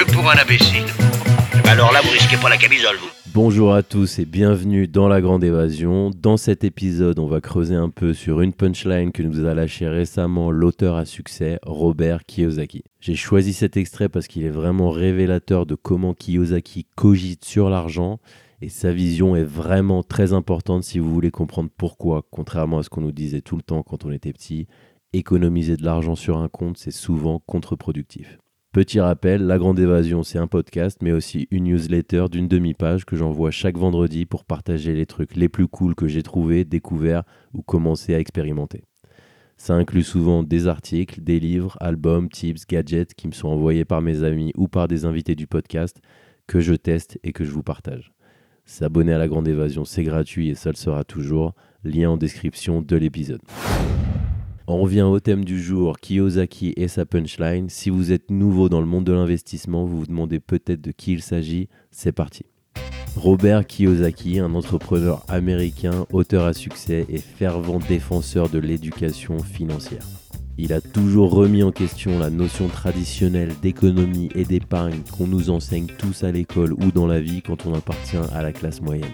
un imbécile. Alors là, vous risquez pas la camisole. Bonjour à tous et bienvenue dans la Grande Évasion. Dans cet épisode, on va creuser un peu sur une punchline que nous a lâché récemment l'auteur à succès Robert Kiyosaki. J'ai choisi cet extrait parce qu'il est vraiment révélateur de comment Kiyosaki cogite sur l'argent et sa vision est vraiment très importante si vous voulez comprendre pourquoi, contrairement à ce qu'on nous disait tout le temps quand on était petit, économiser de l'argent sur un compte, c'est souvent contre-productif. Petit rappel, La Grande Évasion, c'est un podcast, mais aussi une newsletter d'une demi-page que j'envoie chaque vendredi pour partager les trucs les plus cools que j'ai trouvés, découverts ou commencé à expérimenter. Ça inclut souvent des articles, des livres, albums, tips, gadgets qui me sont envoyés par mes amis ou par des invités du podcast que je teste et que je vous partage. S'abonner à La Grande Évasion, c'est gratuit et ça le sera toujours. Lien en description de l'épisode. On revient au thème du jour, Kiyosaki et sa punchline. Si vous êtes nouveau dans le monde de l'investissement, vous vous demandez peut-être de qui il s'agit. C'est parti. Robert Kiyosaki, un entrepreneur américain, auteur à succès et fervent défenseur de l'éducation financière. Il a toujours remis en question la notion traditionnelle d'économie et d'épargne qu'on nous enseigne tous à l'école ou dans la vie quand on appartient à la classe moyenne.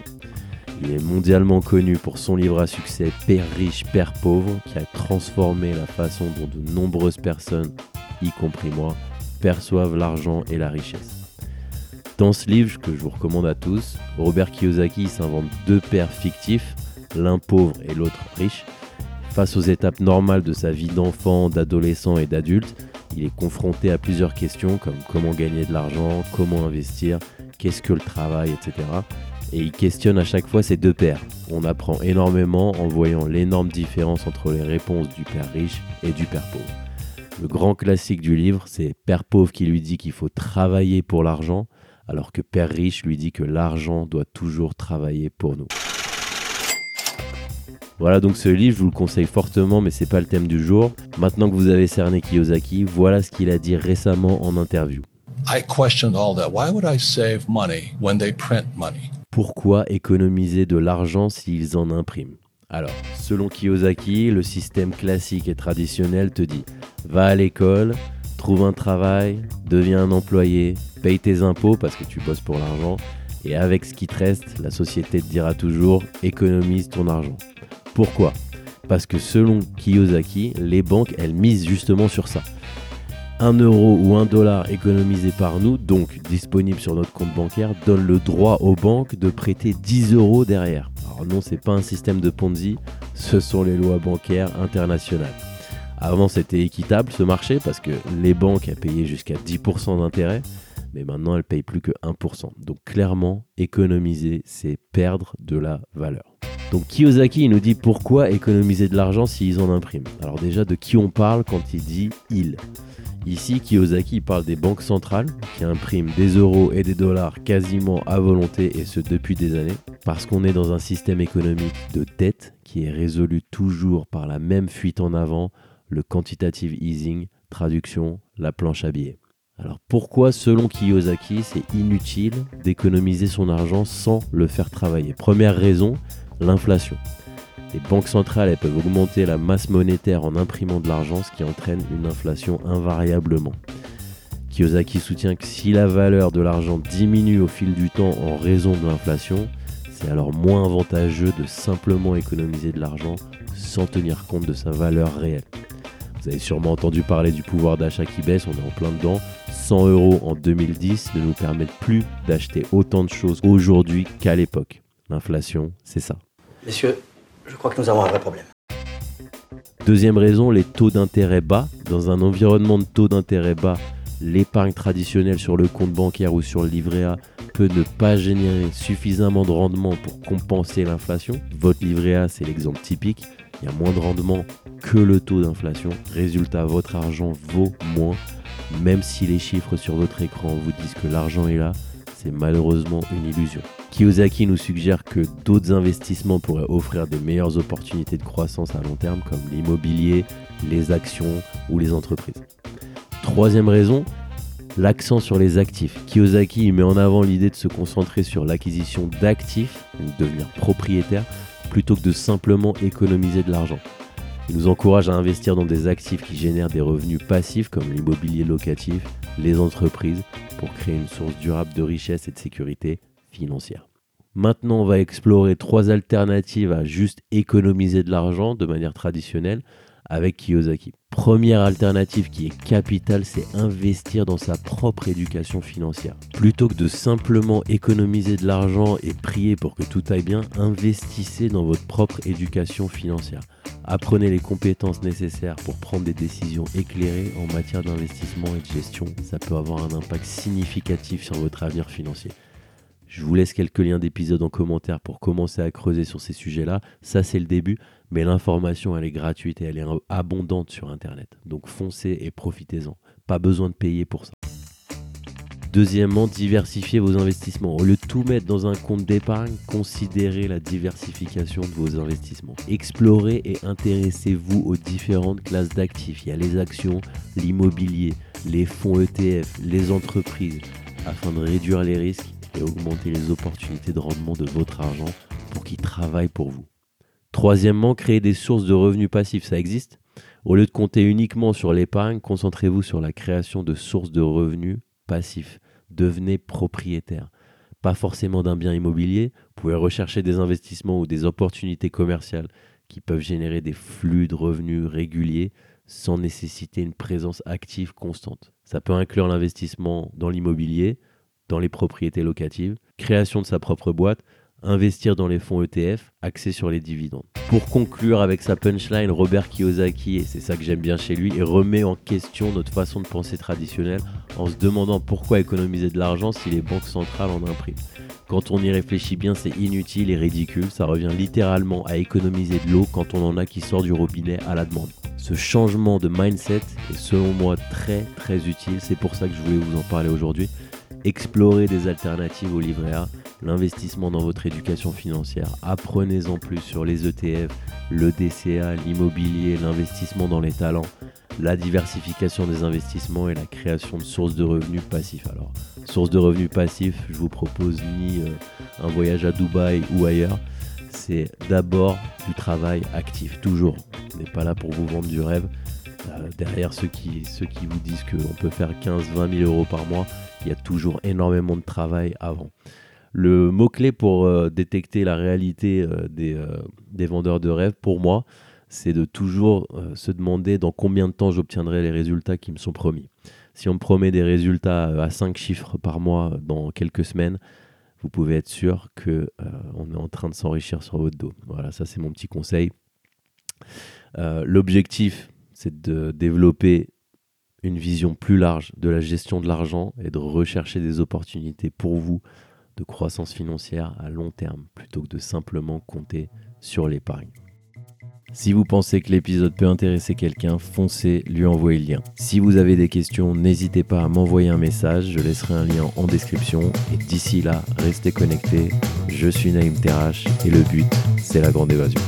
Il est mondialement connu pour son livre à succès Père riche, Père pauvre, qui a transformé la façon dont de nombreuses personnes, y compris moi, perçoivent l'argent et la richesse. Dans ce livre que je vous recommande à tous, Robert Kiyosaki s'invente deux pères fictifs, l'un pauvre et l'autre riche. Face aux étapes normales de sa vie d'enfant, d'adolescent et d'adulte, il est confronté à plusieurs questions comme comment gagner de l'argent, comment investir, qu'est-ce que le travail, etc et il questionne à chaque fois ces deux pères. On apprend énormément en voyant l'énorme différence entre les réponses du père riche et du père pauvre. Le grand classique du livre, c'est Père pauvre qui lui dit qu'il faut travailler pour l'argent, alors que Père riche lui dit que l'argent doit toujours travailler pour nous. Voilà donc ce livre, je vous le conseille fortement, mais c'est pas le thème du jour. Maintenant que vous avez cerné Kiyosaki, voilà ce qu'il a dit récemment en interview. I questioned all that. Why would I save money when they print money? Pourquoi économiser de l'argent s'ils en impriment Alors, selon Kiyosaki, le système classique et traditionnel te dit va à l'école, trouve un travail, deviens un employé, paye tes impôts parce que tu bosses pour l'argent, et avec ce qui te reste, la société te dira toujours économise ton argent. Pourquoi? Parce que selon Kiyosaki, les banques, elles misent justement sur ça. 1 euro ou 1 dollar économisé par nous, donc disponible sur notre compte bancaire, donne le droit aux banques de prêter 10 euros derrière. Alors non, c'est pas un système de Ponzi, ce sont les lois bancaires internationales. Avant, c'était équitable ce marché parce que les banques payaient jusqu'à 10% d'intérêt, mais maintenant elles payent plus que 1%. Donc clairement, économiser, c'est perdre de la valeur. Donc Kiyosaki nous dit pourquoi économiser de l'argent s'ils en impriment. Alors déjà, de qui on parle quand il dit il? Ici, Kiyosaki parle des banques centrales qui impriment des euros et des dollars quasiment à volonté et ce depuis des années, parce qu'on est dans un système économique de dette qui est résolu toujours par la même fuite en avant, le quantitative easing, traduction, la planche à billets. Alors pourquoi, selon Kiyosaki, c'est inutile d'économiser son argent sans le faire travailler? Première raison, l'inflation. Les banques centrales elles peuvent augmenter la masse monétaire en imprimant de l'argent, ce qui entraîne une inflation invariablement. Kiyosaki soutient que si la valeur de l'argent diminue au fil du temps en raison de l'inflation, c'est alors moins avantageux de simplement économiser de l'argent sans tenir compte de sa valeur réelle. Vous avez sûrement entendu parler du pouvoir d'achat qui baisse, on est en plein dedans. 100 euros en 2010 ne nous permettent plus d'acheter autant de choses aujourd'hui qu'à l'époque. L'inflation, c'est ça. Messieurs, je crois que nous avons un vrai problème. Deuxième raison, les taux d'intérêt bas. Dans un environnement de taux d'intérêt bas, l'épargne traditionnelle sur le compte bancaire ou sur le livret A peut ne pas générer suffisamment de rendement pour compenser l'inflation. Votre livret A, c'est l'exemple typique. Il y a moins de rendement que le taux d'inflation. Résultat, votre argent vaut moins. Même si les chiffres sur votre écran vous disent que l'argent est là, c'est malheureusement une illusion. Kiyosaki nous suggère que d'autres investissements pourraient offrir des meilleures opportunités de croissance à long terme comme l'immobilier, les actions ou les entreprises. Troisième raison, l'accent sur les actifs. Kiyosaki met en avant l'idée de se concentrer sur l'acquisition d'actifs, donc devenir propriétaire, plutôt que de simplement économiser de l'argent. Il nous encourage à investir dans des actifs qui génèrent des revenus passifs comme l'immobilier locatif, les entreprises, pour créer une source durable de richesse et de sécurité financière. Maintenant, on va explorer trois alternatives à juste économiser de l'argent de manière traditionnelle avec Kiyosaki. Première alternative qui est capitale, c'est investir dans sa propre éducation financière. Plutôt que de simplement économiser de l'argent et prier pour que tout aille bien, investissez dans votre propre éducation financière. Apprenez les compétences nécessaires pour prendre des décisions éclairées en matière d'investissement et de gestion. Ça peut avoir un impact significatif sur votre avenir financier. Je vous laisse quelques liens d'épisodes en commentaire pour commencer à creuser sur ces sujets-là. Ça, c'est le début, mais l'information, elle est gratuite et elle est abondante sur Internet. Donc foncez et profitez-en. Pas besoin de payer pour ça. Deuxièmement, diversifiez vos investissements. Au lieu de tout mettre dans un compte d'épargne, considérez la diversification de vos investissements. Explorez et intéressez-vous aux différentes classes d'actifs. Il y a les actions, l'immobilier, les fonds ETF, les entreprises, afin de réduire les risques et augmenter les opportunités de rendement de votre argent pour qu'il travaille pour vous. Troisièmement, créer des sources de revenus passifs, ça existe? Au lieu de compter uniquement sur l'épargne, concentrez-vous sur la création de sources de revenus passifs. Devenez propriétaire. Pas forcément d'un bien immobilier, vous pouvez rechercher des investissements ou des opportunités commerciales qui peuvent générer des flux de revenus réguliers sans nécessiter une présence active constante. Ça peut inclure l'investissement dans l'immobilier, dans les propriétés locatives, création de sa propre boîte, investir dans les fonds ETF, axés sur les dividendes. Pour conclure avec sa punchline, Robert Kiyosaki, et c'est ça que j'aime bien chez lui, remet en question notre façon de penser traditionnelle en se demandant pourquoi économiser de l'argent si les banques centrales en impriment. Quand on y réfléchit bien, c'est inutile et ridicule, ça revient littéralement à économiser de l'eau quand on en a qui sort du robinet à la demande. Ce changement de mindset est selon moi très très utile, c'est pour ça que je voulais vous en parler aujourd'hui. Explorez des alternatives au livret A, l'investissement dans votre éducation financière. Apprenez-en plus sur les ETF, le DCA, l'immobilier, l'investissement dans les talents, la diversification des investissements et la création de sources de revenus passifs. Alors, sources de revenus passifs, je vous propose ni euh, un voyage à Dubaï ou ailleurs. C'est d'abord du travail actif, toujours. On n'est pas là pour vous vendre du rêve. Euh, derrière ceux qui, vous disent qu'on peut faire 15-20 000 euros par mois, il y a toujours énormément de travail avant. Le mot-clé pour euh, détecter la réalité euh, des, vendeurs de rêve, pour moi, c'est de toujours se demander dans combien de temps j'obtiendrai les résultats qui me sont promis. Si on me promet des résultats à 5 chiffres par mois dans quelques semaines, vous pouvez être sûr qu'on on est en train de s'enrichir sur votre dos. Voilà, ça c'est mon petit conseil. L'objectif, c'est de développer une vision plus large de la gestion de l'argent et de rechercher des opportunités pour vous de croissance financière à long terme plutôt que de simplement compter sur l'épargne. Si vous pensez que l'épisode peut intéresser quelqu'un, foncez lui envoyer le lien. Si vous avez des questions, n'hésitez pas à m'envoyer un message, je laisserai un lien en description. Et d'ici là, restez connectés. Je suis Naïm Terrache et le but, c'est la grande évasion.